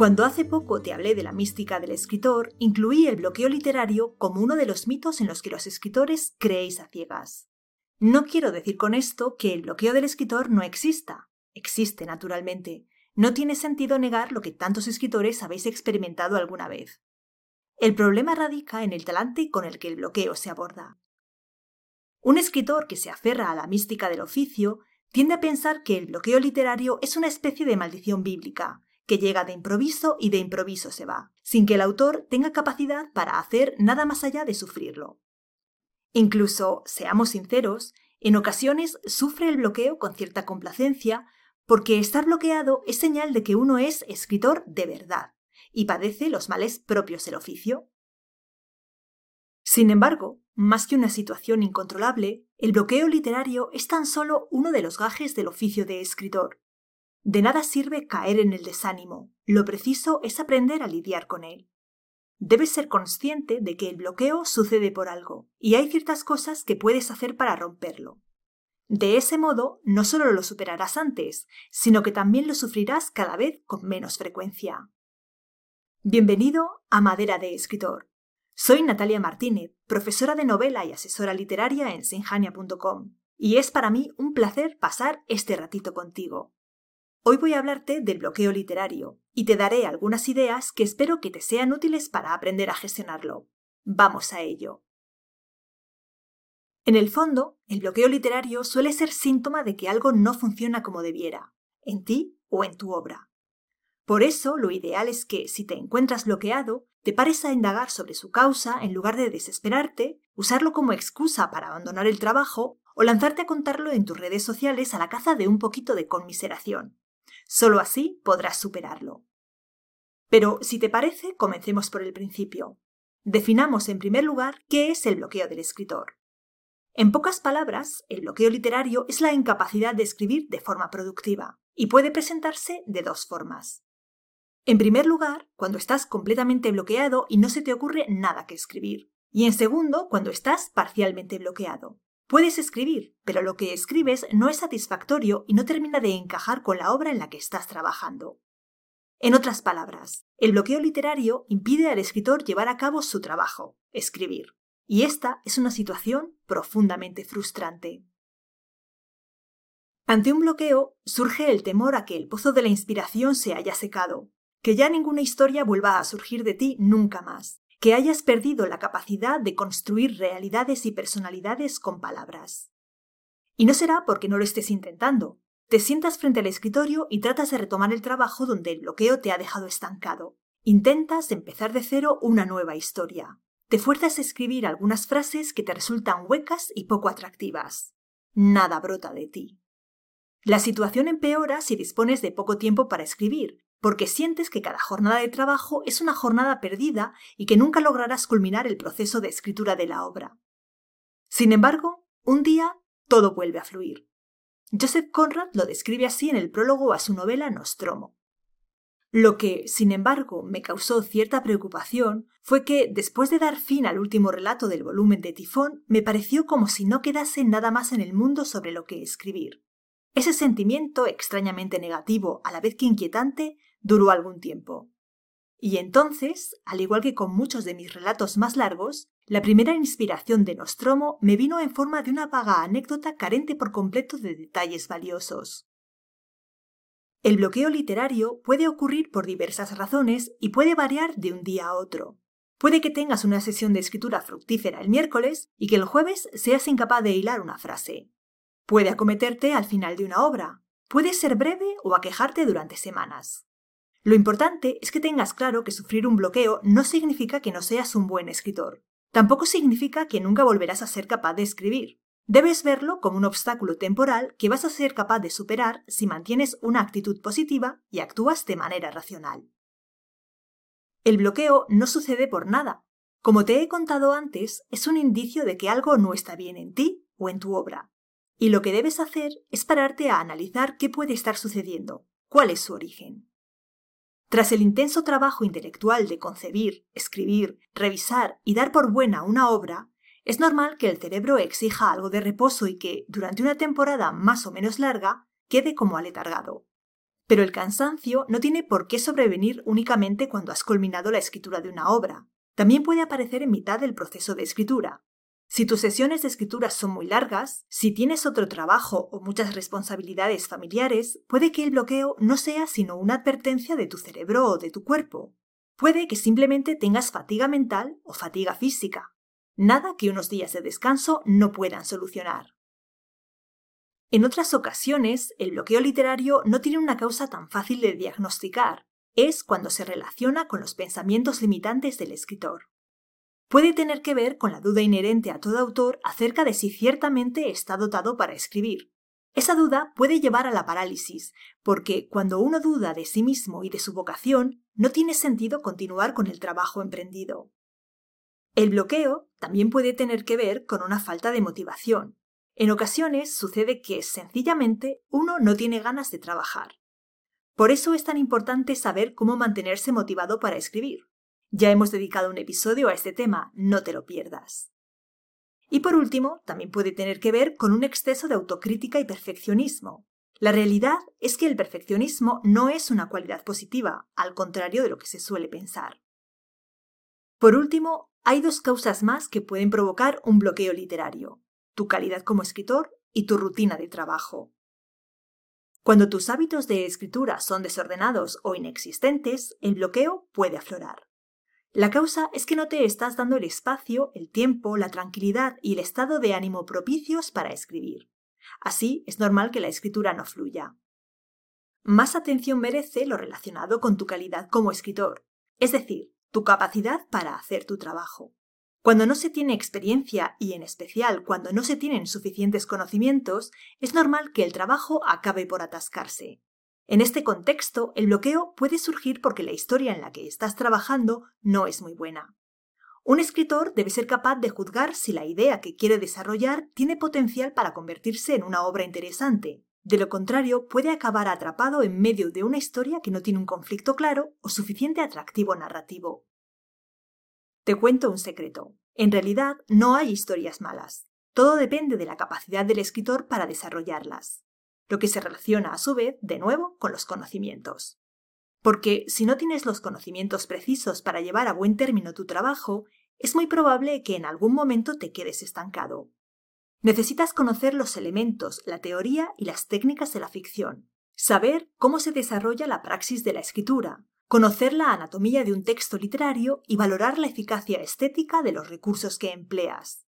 Cuando hace poco te hablé de la mística del escritor, incluí el bloqueo literario como uno de los mitos en los que los escritores creéis a ciegas. No quiero decir con esto que el bloqueo del escritor no exista. Existe, naturalmente. No tiene sentido negar lo que tantos escritores habéis experimentado alguna vez. El problema radica en el talante con el que el bloqueo se aborda. Un escritor que se aferra a la mística del oficio tiende a pensar que el bloqueo literario es una especie de maldición bíblica, que llega de improviso y de improviso se va, sin que el autor tenga capacidad para hacer nada más allá de sufrirlo. Incluso, seamos sinceros, en ocasiones sufre el bloqueo con cierta complacencia porque estar bloqueado es señal de que uno es escritor de verdad y padece los males propios del oficio. Sin embargo, más que una situación incontrolable, el bloqueo literario es tan solo uno de los gajes del oficio de escritor, de nada sirve caer en el desánimo, lo preciso es aprender a lidiar con él. Debes ser consciente de que el bloqueo sucede por algo, y hay ciertas cosas que puedes hacer para romperlo. De ese modo, no solo lo superarás antes, sino que también lo sufrirás cada vez con menos frecuencia. Bienvenido a Madera de Escritor. Soy Natalia Martínez, profesora de novela y asesora literaria en sinjania.com, y es para mí un placer pasar este ratito contigo. Hoy voy a hablarte del bloqueo literario y te daré algunas ideas que espero que te sean útiles para aprender a gestionarlo. Vamos a ello. En el fondo, el bloqueo literario suele ser síntoma de que algo no funciona como debiera, en ti o en tu obra. Por eso, lo ideal es que, si te encuentras bloqueado, te pares a indagar sobre su causa en lugar de desesperarte, usarlo como excusa para abandonar el trabajo o lanzarte a contarlo en tus redes sociales a la caza de un poquito de conmiseración. Solo así podrás superarlo. Pero, si te parece, comencemos por el principio. Definamos en primer lugar qué es el bloqueo del escritor. En pocas palabras, el bloqueo literario es la incapacidad de escribir de forma productiva, y puede presentarse de dos formas. En primer lugar, cuando estás completamente bloqueado y no se te ocurre nada que escribir. Y en segundo, cuando estás parcialmente bloqueado. Puedes escribir, pero lo que escribes no es satisfactorio y no termina de encajar con la obra en la que estás trabajando. En otras palabras, el bloqueo literario impide al escritor llevar a cabo su trabajo, escribir, y esta es una situación profundamente frustrante. Ante un bloqueo surge el temor a que el pozo de la inspiración se haya secado, que ya ninguna historia vuelva a surgir de ti nunca más, que hayas perdido la capacidad de construir realidades y personalidades con palabras. Y no será porque no lo estés intentando. Te sientas frente al escritorio y tratas de retomar el trabajo donde el bloqueo te ha dejado estancado. Intentas empezar de cero una nueva historia. Te fuerzas a escribir algunas frases que te resultan huecas y poco atractivas. Nada brota de ti. La situación empeora si dispones de poco tiempo para escribir, porque sientes que cada jornada de trabajo es una jornada perdida y que nunca lograrás culminar el proceso de escritura de la obra. Sin embargo, un día todo vuelve a fluir. Joseph Conrad lo describe así en el prólogo a su novela Nostromo. Lo que, sin embargo, me causó cierta preocupación fue que, después de dar fin al último relato del volumen de Tifón, me pareció como si no quedase nada más en el mundo sobre lo que escribir. Ese sentimiento extrañamente negativo, a la vez que inquietante, duró algún tiempo. Y entonces, al igual que con muchos de mis relatos más largos, la primera inspiración de Nostromo me vino en forma de una vaga anécdota carente por completo de detalles valiosos. El bloqueo literario puede ocurrir por diversas razones y puede variar de un día a otro. Puede que tengas una sesión de escritura fructífera el miércoles y que el jueves seas incapaz de hilar una frase. Puede acometerte al final de una obra. Puede ser breve o aquejarte durante semanas. Lo importante es que tengas claro que sufrir un bloqueo no significa que no seas un buen escritor. Tampoco significa que nunca volverás a ser capaz de escribir. Debes verlo como un obstáculo temporal que vas a ser capaz de superar si mantienes una actitud positiva y actúas de manera racional. El bloqueo no sucede por nada. Como te he contado antes, es un indicio de que algo no está bien en ti o en tu obra. Y lo que debes hacer es pararte a analizar qué puede estar sucediendo, cuál es su origen. Tras el intenso trabajo intelectual de concebir, escribir, revisar y dar por buena una obra, es normal que el cerebro exija algo de reposo y que, durante una temporada más o menos larga, quede como aletargado. Pero el cansancio no tiene por qué sobrevenir únicamente cuando has culminado la escritura de una obra. También puede aparecer en mitad del proceso de escritura. Si tus sesiones de escritura son muy largas, si tienes otro trabajo o muchas responsabilidades familiares, puede que el bloqueo no sea sino una advertencia de tu cerebro o de tu cuerpo. Puede que simplemente tengas fatiga mental o fatiga física. Nada que unos días de descanso no puedan solucionar. En otras ocasiones, el bloqueo literario no tiene una causa tan fácil de diagnosticar. Es cuando se relaciona con los pensamientos limitantes del escritor. Puede tener que ver con la duda inherente a todo autor acerca de si ciertamente está dotado para escribir. Esa duda puede llevar a la parálisis, porque cuando uno duda de sí mismo y de su vocación, no tiene sentido continuar con el trabajo emprendido. El bloqueo también puede tener que ver con una falta de motivación. En ocasiones sucede que sencillamente uno no tiene ganas de trabajar. Por eso es tan importante saber cómo mantenerse motivado para escribir. Ya hemos dedicado un episodio a este tema, no te lo pierdas. Y por último, también puede tener que ver con un exceso de autocrítica y perfeccionismo. La realidad es que el perfeccionismo no es una cualidad positiva, al contrario de lo que se suele pensar. Por último, hay dos causas más que pueden provocar un bloqueo literario, tu calidad como escritor y tu rutina de trabajo. Cuando tus hábitos de escritura son desordenados o inexistentes, el bloqueo puede aflorar. La causa es que no te estás dando el espacio, el tiempo, la tranquilidad y el estado de ánimo propicios para escribir. Así es normal que la escritura no fluya. Más atención merece lo relacionado con tu calidad como escritor, es decir, tu capacidad para hacer tu trabajo. Cuando no se tiene experiencia y en especial cuando no se tienen suficientes conocimientos, es normal que el trabajo acabe por atascarse. En este contexto, el bloqueo puede surgir porque la historia en la que estás trabajando no es muy buena. Un escritor debe ser capaz de juzgar si la idea que quiere desarrollar tiene potencial para convertirse en una obra interesante. De lo contrario, puede acabar atrapado en medio de una historia que no tiene un conflicto claro o suficiente atractivo narrativo. Te cuento un secreto. En realidad, no hay historias malas. Todo depende de la capacidad del escritor para desarrollarlas, lo que se relaciona a su vez, de nuevo, con los conocimientos. Porque si no tienes los conocimientos precisos para llevar a buen término tu trabajo, es muy probable que en algún momento te quedes estancado. Necesitas conocer los elementos, la teoría y las técnicas de la ficción, saber cómo se desarrolla la praxis de la escritura, conocer la anatomía de un texto literario y valorar la eficacia estética de los recursos que empleas.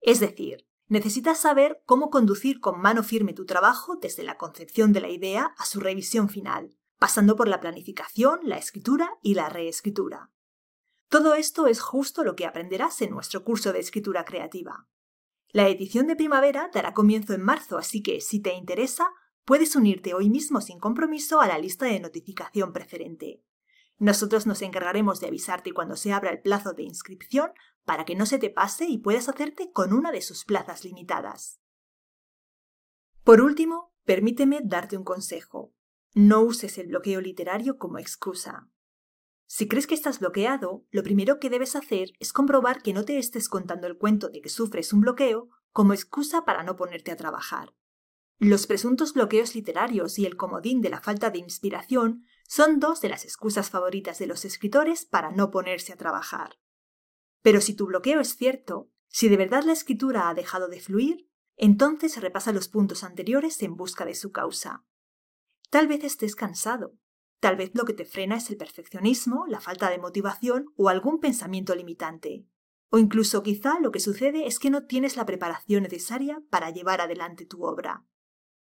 Es decir, necesitas saber cómo conducir con mano firme tu trabajo desde la concepción de la idea a su revisión final, pasando por la planificación, la escritura y la reescritura. Todo esto es justo lo que aprenderás en nuestro curso de escritura creativa. La edición de primavera dará comienzo en marzo, así que si te interesa, puedes unirte hoy mismo sin compromiso a la lista de notificación preferente. Nosotros nos encargaremos de avisarte cuando se abra el plazo de inscripción para que no se te pase y puedas hacerte con una de sus plazas limitadas. Por último, permíteme darte un consejo. No uses el bloqueo literario como excusa. Si crees que estás bloqueado, lo primero que debes hacer es comprobar que no te estés contando el cuento de que sufres un bloqueo como excusa para no ponerte a trabajar. Los presuntos bloqueos literarios y el comodín de la falta de inspiración son dos de las excusas favoritas de los escritores para no ponerse a trabajar. Pero si tu bloqueo es cierto, si de verdad la escritura ha dejado de fluir, entonces repasa los puntos anteriores en busca de su causa. Tal vez estés cansado. Tal vez lo que te frena es el perfeccionismo, la falta de motivación o algún pensamiento limitante. O incluso quizá lo que sucede es que no tienes la preparación necesaria para llevar adelante tu obra.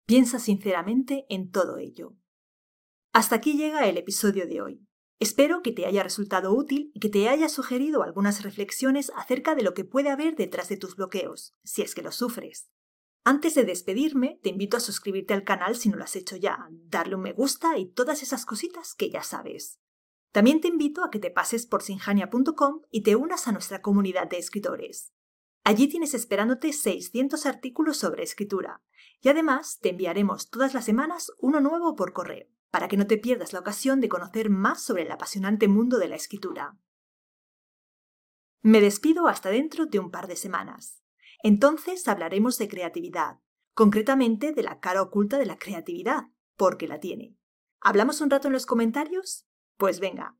Piensa sinceramente en todo ello. Hasta aquí llega el episodio de hoy. Espero que te haya resultado útil y que te haya sugerido algunas reflexiones acerca de lo que puede haber detrás de tus bloqueos, si es que los sufres. Antes de despedirme, te invito a suscribirte al canal si no lo has hecho ya, darle un me gusta y todas esas cositas que ya sabes. También te invito a que te pases por sinjania.com y te unas a nuestra comunidad de escritores. Allí tienes esperándote 600 artículos sobre escritura y además te enviaremos todas las semanas uno nuevo por correo, para que no te pierdas la ocasión de conocer más sobre el apasionante mundo de la escritura. Me despido hasta dentro de un par de semanas. Entonces hablaremos de creatividad, concretamente de la cara oculta de la creatividad, porque la tiene. ¿Hablamos un rato en los comentarios? Pues venga,